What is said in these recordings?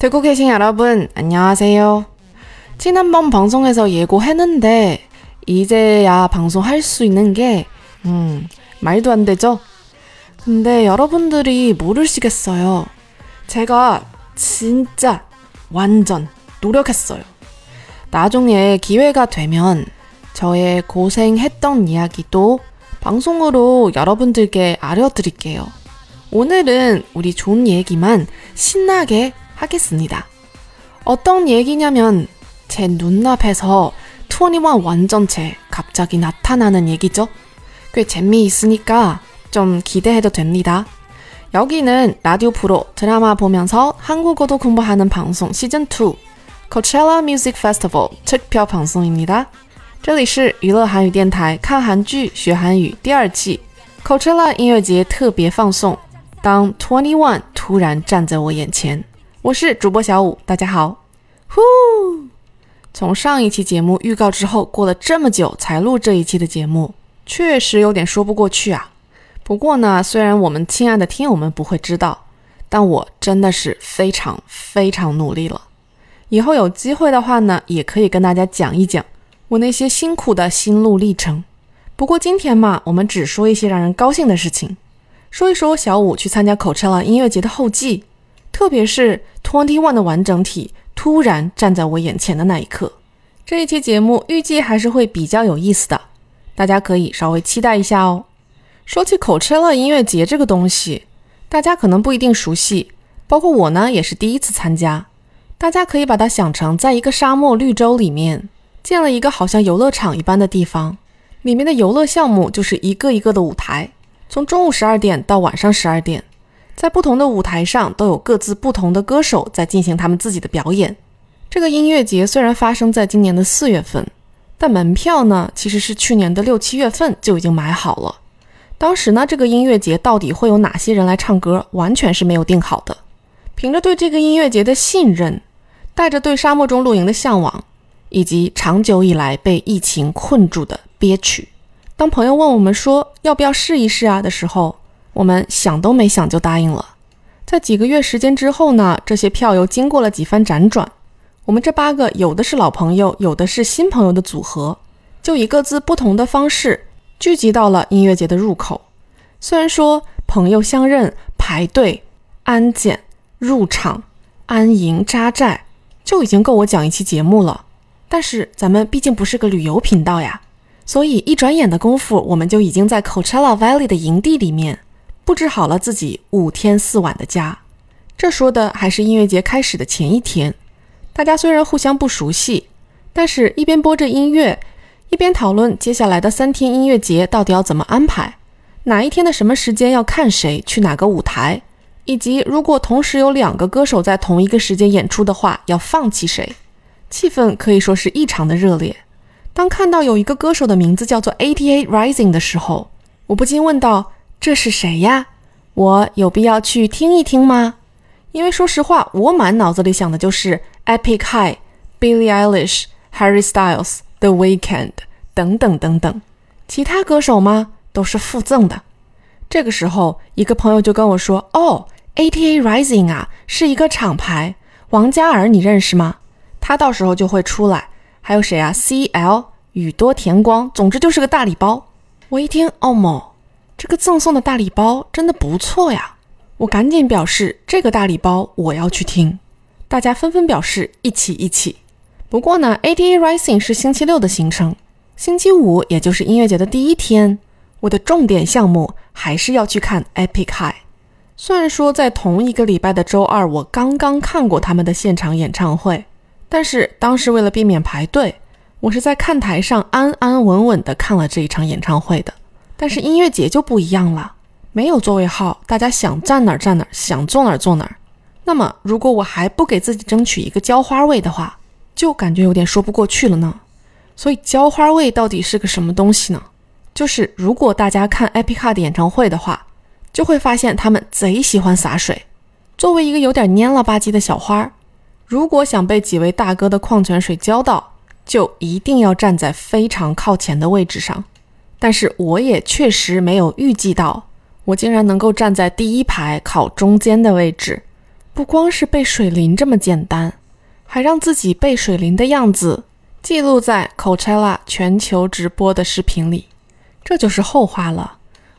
듣고 계신 여러분, 안녕하세요. 지난번 방송에서 예고했는데, 이제야 방송할 수 있는 게, 음, 말도 안 되죠? 근데 여러분들이 모르시겠어요. 제가 진짜 완전 노력했어요. 나중에 기회가 되면 저의 고생했던 이야기도 방송으로 여러분들께 알려드릴게요. 오늘은 우리 좋은 얘기만 신나게 하겠습니다. 어떤 얘기냐면 제 눈앞에서 21 완전체 갑자기 나타나는 얘기죠. 꽤 재미있으니까 좀 기대해도 됩니다. 여기는 라디오 프로 드라마 보면서 한국어도 공부하는 방송 시즌 2 Coachella Music Festival 特别 방송입니다. 这里是娱乐韩语电台看韩剧学韩语第二季 Coachella 音乐节特别放送。当 Twenty One 突然站在我眼前。我是主播小五，大家好。呼，从上一期节目预告之后，过了这么久才录这一期的节目，确实有点说不过去啊。不过呢，虽然我们亲爱的听友们不会知道，但我真的是非常非常努力了。以后有机会的话呢，也可以跟大家讲一讲我那些辛苦的心路历程。不过今天嘛，我们只说一些让人高兴的事情，说一说小五去参加 cotella 音乐节的后记。特别是 Twenty One 的完整体突然站在我眼前的那一刻，这一期节目预计还是会比较有意思的，大家可以稍微期待一下哦。说起 cotella 音乐节这个东西，大家可能不一定熟悉，包括我呢也是第一次参加。大家可以把它想成在一个沙漠绿洲里面建了一个好像游乐场一般的地方，里面的游乐项目就是一个一个的舞台，从中午十二点到晚上十二点。在不同的舞台上，都有各自不同的歌手在进行他们自己的表演。这个音乐节虽然发生在今年的四月份，但门票呢其实是去年的六七月份就已经买好了。当时呢，这个音乐节到底会有哪些人来唱歌，完全是没有定好的。凭着对这个音乐节的信任，带着对沙漠中露营的向往，以及长久以来被疫情困住的憋屈，当朋友问我们说要不要试一试啊的时候。我们想都没想就答应了。在几个月时间之后呢，这些票又经过了几番辗转，我们这八个有的是老朋友，有的是新朋友的组合，就以各自不同的方式聚集到了音乐节的入口。虽然说朋友相认、排队、安检、入场、安营扎寨就已经够我讲一期节目了，但是咱们毕竟不是个旅游频道呀，所以一转眼的功夫，我们就已经在 Coachella Valley 的营地里面。布置好了自己五天四晚的家，这说的还是音乐节开始的前一天。大家虽然互相不熟悉，但是一边播着音乐，一边讨论接下来的三天音乐节到底要怎么安排，哪一天的什么时间要看谁去哪个舞台，以及如果同时有两个歌手在同一个时间演出的话，要放弃谁。气氛可以说是异常的热烈。当看到有一个歌手的名字叫做 ATA Rising 的时候，我不禁问道。这是谁呀？我有必要去听一听吗？因为说实话，我满脑子里想的就是 Epic High、Billie Eilish、Harry Styles、The Weeknd 等等等等。其他歌手吗？都是附赠的。这个时候，一个朋友就跟我说：“哦，ATA Rising 啊，是一个厂牌。王嘉尔你认识吗？他到时候就会出来。还有谁啊？CL、宇多田光，总之就是个大礼包。”我一听，哦莫。这个赠送的大礼包真的不错呀！我赶紧表示这个大礼包我要去听，大家纷纷表示一起一起。不过呢，ATA Rising 是星期六的行程，星期五也就是音乐节的第一天，我的重点项目还是要去看 Epic High。虽然说在同一个礼拜的周二我刚刚看过他们的现场演唱会，但是当时为了避免排队，我是在看台上安安稳稳的看了这一场演唱会的。但是音乐节就不一样了，没有座位号，大家想站哪儿站哪儿，想坐哪儿坐哪儿。那么，如果我还不给自己争取一个浇花位的话，就感觉有点说不过去了呢。所以，浇花位到底是个什么东西呢？就是如果大家看 Epicard 演唱会的话，就会发现他们贼喜欢洒水。作为一个有点蔫了吧唧的小花儿，如果想被几位大哥的矿泉水浇到，就一定要站在非常靠前的位置上。但是我也确实没有预计到，我竟然能够站在第一排靠中间的位置。不光是被水淋这么简单，还让自己被水淋的样子记录在 Coachella 全球直播的视频里，这就是后话了。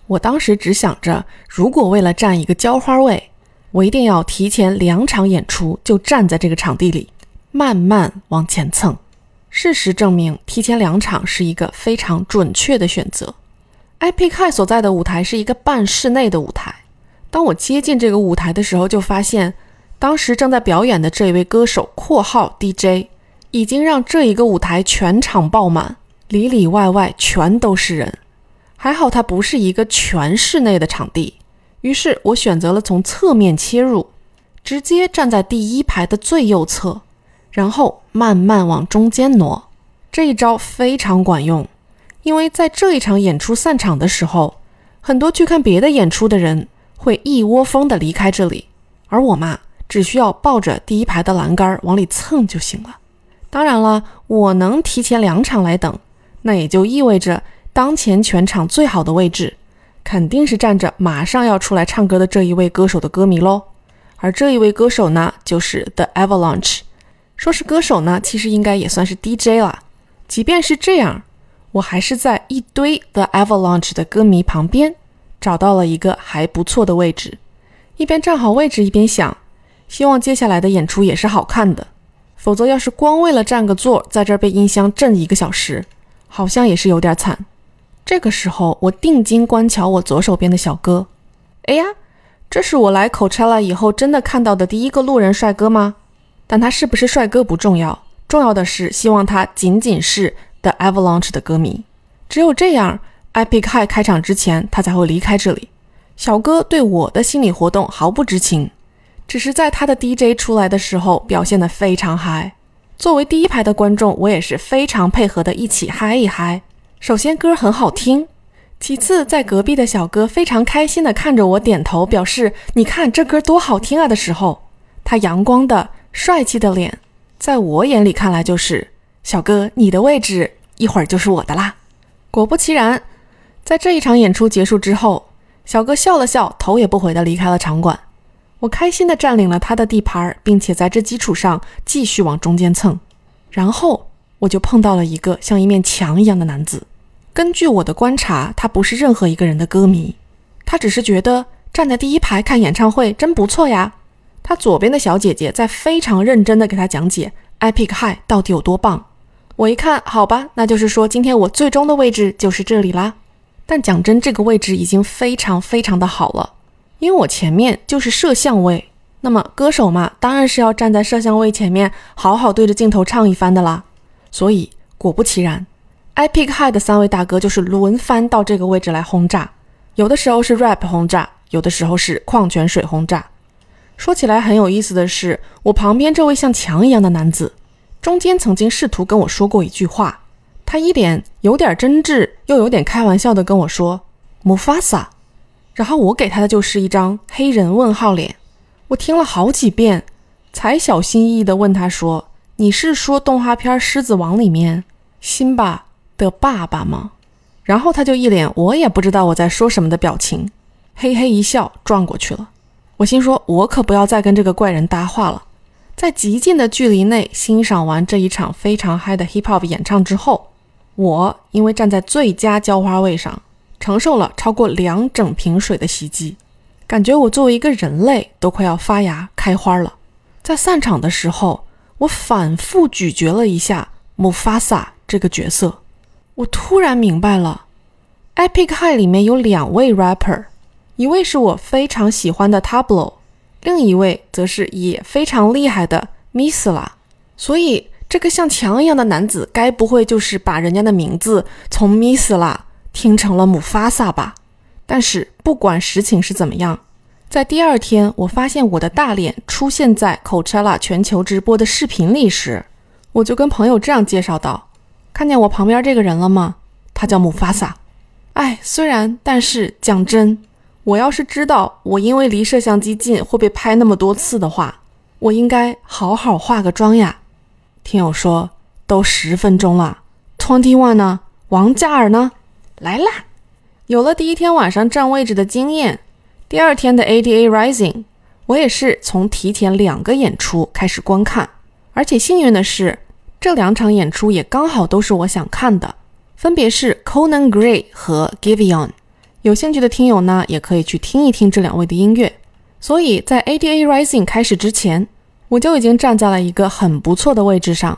我当时只想着，如果为了占一个浇花位，我一定要提前两场演出就站在这个场地里，慢慢往前蹭。事实证明，提前两场是一个非常准确的选择。Epic High 所在的舞台是一个半室内的舞台。当我接近这个舞台的时候，就发现当时正在表演的这一位歌手（括号 DJ） 已经让这一个舞台全场爆满，里里外外全都是人。还好它不是一个全室内的场地，于是我选择了从侧面切入，直接站在第一排的最右侧，然后慢慢往中间挪。这一招非常管用，因为在这一场演出散场的时候，很多去看别的演出的人会一窝蜂的离开这里，而我嘛，只需要抱着第一排的栏杆往里蹭就行了。当然了，我能提前两场来等，那也就意味着。当前全场最好的位置，肯定是站着马上要出来唱歌的这一位歌手的歌迷喽。而这一位歌手呢，就是 The Avalanche。说是歌手呢，其实应该也算是 DJ 了。即便是这样，我还是在一堆 The Avalanche 的歌迷旁边找到了一个还不错的位置。一边站好位置，一边想，希望接下来的演出也是好看的。否则，要是光为了占个座，在这儿被音箱震一个小时，好像也是有点惨。这个时候，我定睛观瞧我左手边的小哥。哎呀，这是我来 Coachella 以后真的看到的第一个路人帅哥吗？但他是不是帅哥不重要，重要的是希望他仅仅是 The Avalanche 的歌迷。只有这样，Epic High 开场之前，他才会离开这里。小哥对我的心理活动毫不知情，只是在他的 DJ 出来的时候表现得非常嗨。作为第一排的观众，我也是非常配合的，一起嗨一嗨。首先歌很好听，其次在隔壁的小哥非常开心的看着我点头表示你看这歌多好听啊的时候，他阳光的帅气的脸，在我眼里看来就是小哥你的位置一会儿就是我的啦。果不其然，在这一场演出结束之后，小哥笑了笑，头也不回的离开了场馆。我开心的占领了他的地盘，并且在这基础上继续往中间蹭，然后我就碰到了一个像一面墙一样的男子。根据我的观察，他不是任何一个人的歌迷，他只是觉得站在第一排看演唱会真不错呀。他左边的小姐姐在非常认真地给他讲解 Epic High 到底有多棒。我一看，好吧，那就是说今天我最终的位置就是这里啦。但讲真，这个位置已经非常非常的好了，因为我前面就是摄像位。那么歌手嘛，当然是要站在摄像位前面，好好对着镜头唱一番的啦。所以果不其然。Epic High 的三位大哥就是轮番到这个位置来轰炸，有的时候是 rap 轰炸，有的时候是矿泉水轰炸。说起来很有意思的是，我旁边这位像墙一样的男子，中间曾经试图跟我说过一句话，他一脸有点真挚又有点开玩笑的跟我说 “Mufasa”，然后我给他的就是一张黑人问号脸。我听了好几遍，才小心翼翼地问他说：“你是说动画片《狮子王》里面辛巴？”的爸爸吗？然后他就一脸我也不知道我在说什么的表情，嘿嘿一笑，转过去了。我心说，我可不要再跟这个怪人搭话了。在极近的距离内欣赏完这一场非常嗨的 hip hop 演唱之后，我因为站在最佳浇花位上，承受了超过两整瓶水的袭击，感觉我作为一个人类都快要发芽开花了。在散场的时候，我反复咀嚼了一下姆法萨这个角色。我突然明白了，Epic High 里面有两位 rapper，一位是我非常喜欢的 Tablo，另一位则是也非常厉害的 Misla。所以这个像墙一样的男子，该不会就是把人家的名字从 Misla 听成了姆法萨吧？但是不管实情是怎么样，在第二天我发现我的大脸出现在 Coachella 全球直播的视频里时，我就跟朋友这样介绍道。看见我旁边这个人了吗？他叫姆法萨。哎，虽然，但是讲真，我要是知道我因为离摄像机近会被拍那么多次的话，我应该好好化个妆呀。听友说，都十分钟了。Twenty One 呢？王嘉尔呢？来啦！有了第一天晚上占位置的经验，第二天的 ADA Rising，我也是从提前两个演出开始观看，而且幸运的是，这两场演出也刚好都是我想看的，分别是 Conan Gray 和 Giveon。有兴趣的听友呢，也可以去听一听这两位的音乐。所以在 ADA Rising 开始之前，我就已经站在了一个很不错的位置上，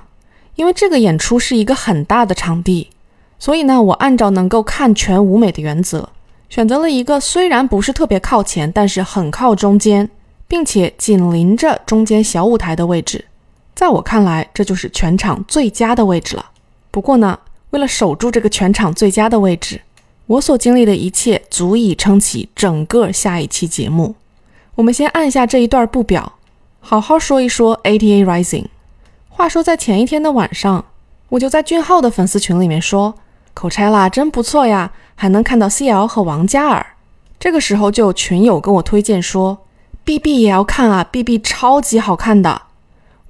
因为这个演出是一个很大的场地。所以呢，我按照能够看全舞美的原则，选择了一个虽然不是特别靠前，但是很靠中间，并且紧邻着中间小舞台的位置。在我看来，这就是全场最佳的位置了。不过呢，为了守住这个全场最佳的位置，我所经历的一切足以撑起整个下一期节目。我们先按下这一段不表，好好说一说 ATA Rising。话说在前一天的晚上，我就在俊浩的粉丝群里面说。口拆啦，真不错呀，还能看到 CL 和王嘉尔。这个时候就有群友跟我推荐说，BB 也要看啊，BB 超级好看的。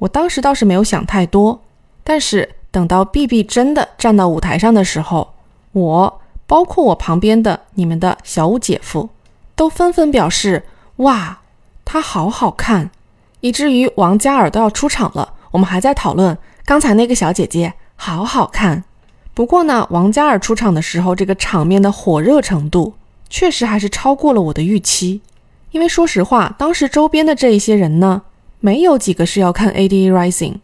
我当时倒是没有想太多，但是等到 BB 真的站到舞台上的时候，我包括我旁边的你们的小五姐夫，都纷纷表示哇，他好好看，以至于王嘉尔都要出场了，我们还在讨论刚才那个小姐姐好好看。不过呢，王嘉尔出场的时候，这个场面的火热程度确实还是超过了我的预期。因为说实话，当时周边的这一些人呢，没有几个是要看 ADA Rising，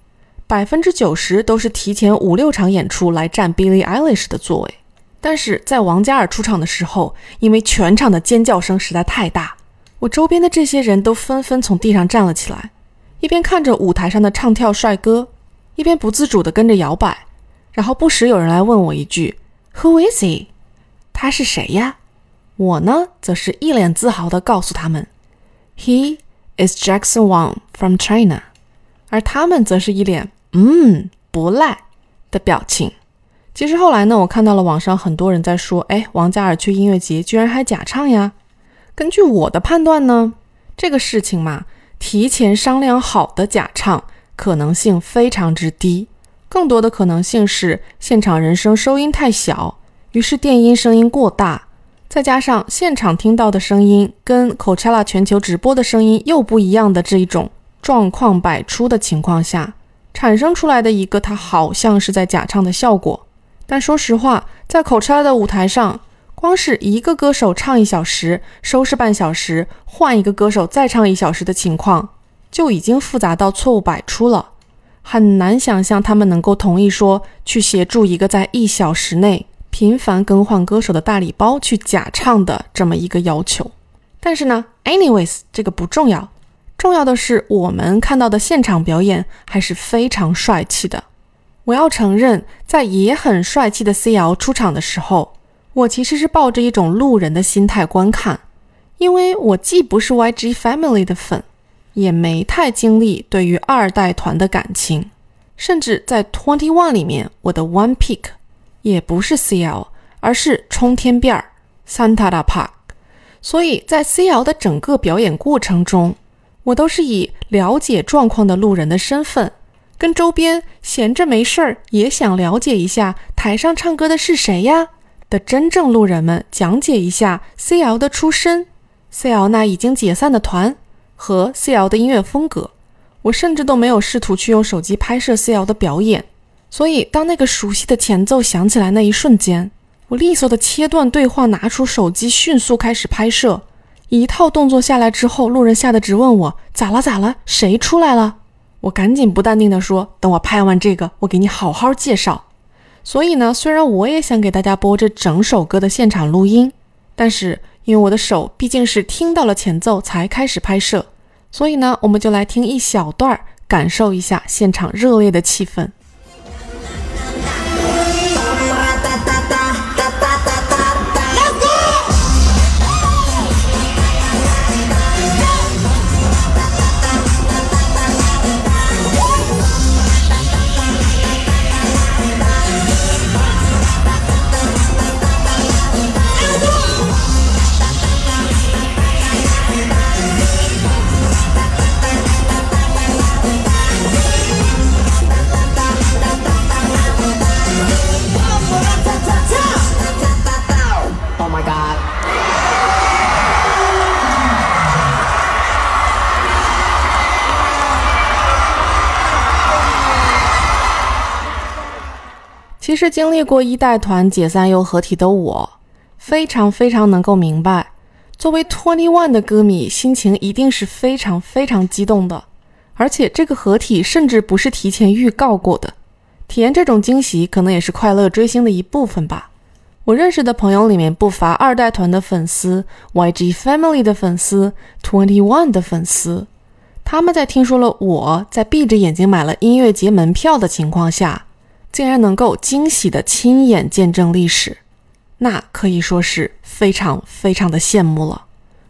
百分之九十都是提前五六场演出来占 Billie Eilish 的座位。但是在王嘉尔出场的时候，因为全场的尖叫声实在太大，我周边的这些人都纷纷从地上站了起来，一边看着舞台上的唱跳帅哥，一边不自主地跟着摇摆。然后不时有人来问我一句：“Who is he？” 他是谁呀？我呢，则是一脸自豪地告诉他们：“He is Jackson Wang from China。”而他们则是一脸“嗯，不赖”的表情。其实后来呢，我看到了网上很多人在说：“哎，王嘉尔去音乐节居然还假唱呀？”根据我的判断呢，这个事情嘛，提前商量好的假唱可能性非常之低。更多的可能性是现场人声收音太小，于是电音声音过大，再加上现场听到的声音跟 Coachella 全球直播的声音又不一样的这一种状况百出的情况下，产生出来的一个它好像是在假唱的效果。但说实话，在 Coachella 的舞台上，光是一个歌手唱一小时，收拾半小时，换一个歌手再唱一小时的情况，就已经复杂到错误百出了。很难想象他们能够同意说去协助一个在一小时内频繁更换歌手的大礼包去假唱的这么一个要求。但是呢，anyways，这个不重要，重要的是我们看到的现场表演还是非常帅气的。我要承认，在也很帅气的 CL 出场的时候，我其实是抱着一种路人的心态观看，因为我既不是 YG Family 的粉。也没太经历对于二代团的感情，甚至在 Twenty One 里面，我的 One Pick 也不是 CL，而是冲天辫儿 Santa Park。所以在 CL 的整个表演过程中，我都是以了解状况的路人的身份，跟周边闲着没事儿也想了解一下台上唱歌的是谁呀的真正路人们讲解一下 CL 的出身，CL 那已经解散的团。和 CL 的音乐风格，我甚至都没有试图去用手机拍摄 CL 的表演。所以，当那个熟悉的前奏响起来那一瞬间，我利索的切断对话，拿出手机迅速开始拍摄。一套动作下来之后，路人吓得直问我咋了咋了，谁出来了？我赶紧不淡定的说，等我拍完这个，我给你好好介绍。所以呢，虽然我也想给大家播这整首歌的现场录音，但是。因为我的手毕竟是听到了前奏才开始拍摄，所以呢，我们就来听一小段，感受一下现场热烈的气氛。其实经历过一代团解散又合体的我，非常非常能够明白，作为 Twenty One 的歌迷，心情一定是非常非常激动的。而且这个合体甚至不是提前预告过的，体验这种惊喜，可能也是快乐追星的一部分吧。我认识的朋友里面不乏二代团的粉丝、YG Family 的粉丝、Twenty One 的粉丝。他们在听说了我在闭着眼睛买了音乐节门票的情况下，竟然能够惊喜的亲眼见证历史，那可以说是非常非常的羡慕了。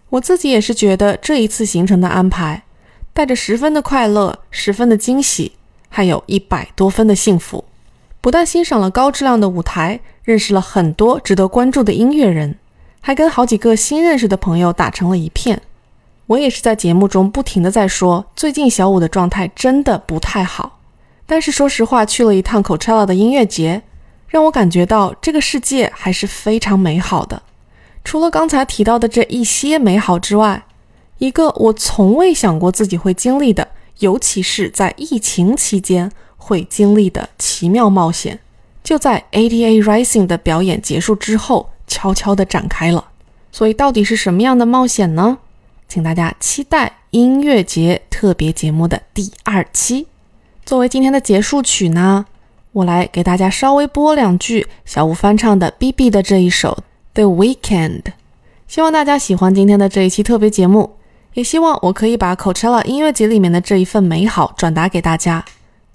我自己也是觉得这一次行程的安排，带着十分的快乐、十分的惊喜，还有一百多分的幸福。不但欣赏了高质量的舞台，认识了很多值得关注的音乐人，还跟好几个新认识的朋友打成了一片。我也是在节目中不停的在说，最近小五的状态真的不太好。但是说实话，去了一趟 Coachella 的音乐节，让我感觉到这个世界还是非常美好的。除了刚才提到的这一些美好之外，一个我从未想过自己会经历的，尤其是在疫情期间会经历的奇妙冒险，就在 Ada Rising 的表演结束之后悄悄地展开了。所以到底是什么样的冒险呢？请大家期待音乐节特别节目的第二期。作为今天的结束曲呢，我来给大家稍微播两句小五翻唱的 B.B 的这一首《The Weekend》。希望大家喜欢今天的这一期特别节目，也希望我可以把 Coachella 音乐节里面的这一份美好转达给大家。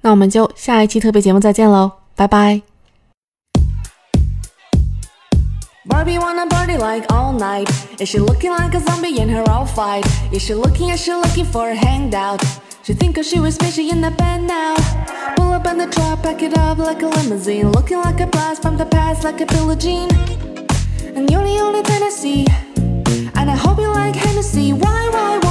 那我们就下一期特别节目再见喽，拜拜。Barbie wanna party like all night. Is she looking like a zombie in her outfit? Is she looking, is she looking for a hangout? She think she was fishy in the bed now. Pull up in the truck, pack it up like a limousine. Looking like a blast from the past, like a Billie Jean. And you're the only thing I see. And I hope you like Hennessy. Why, why, why,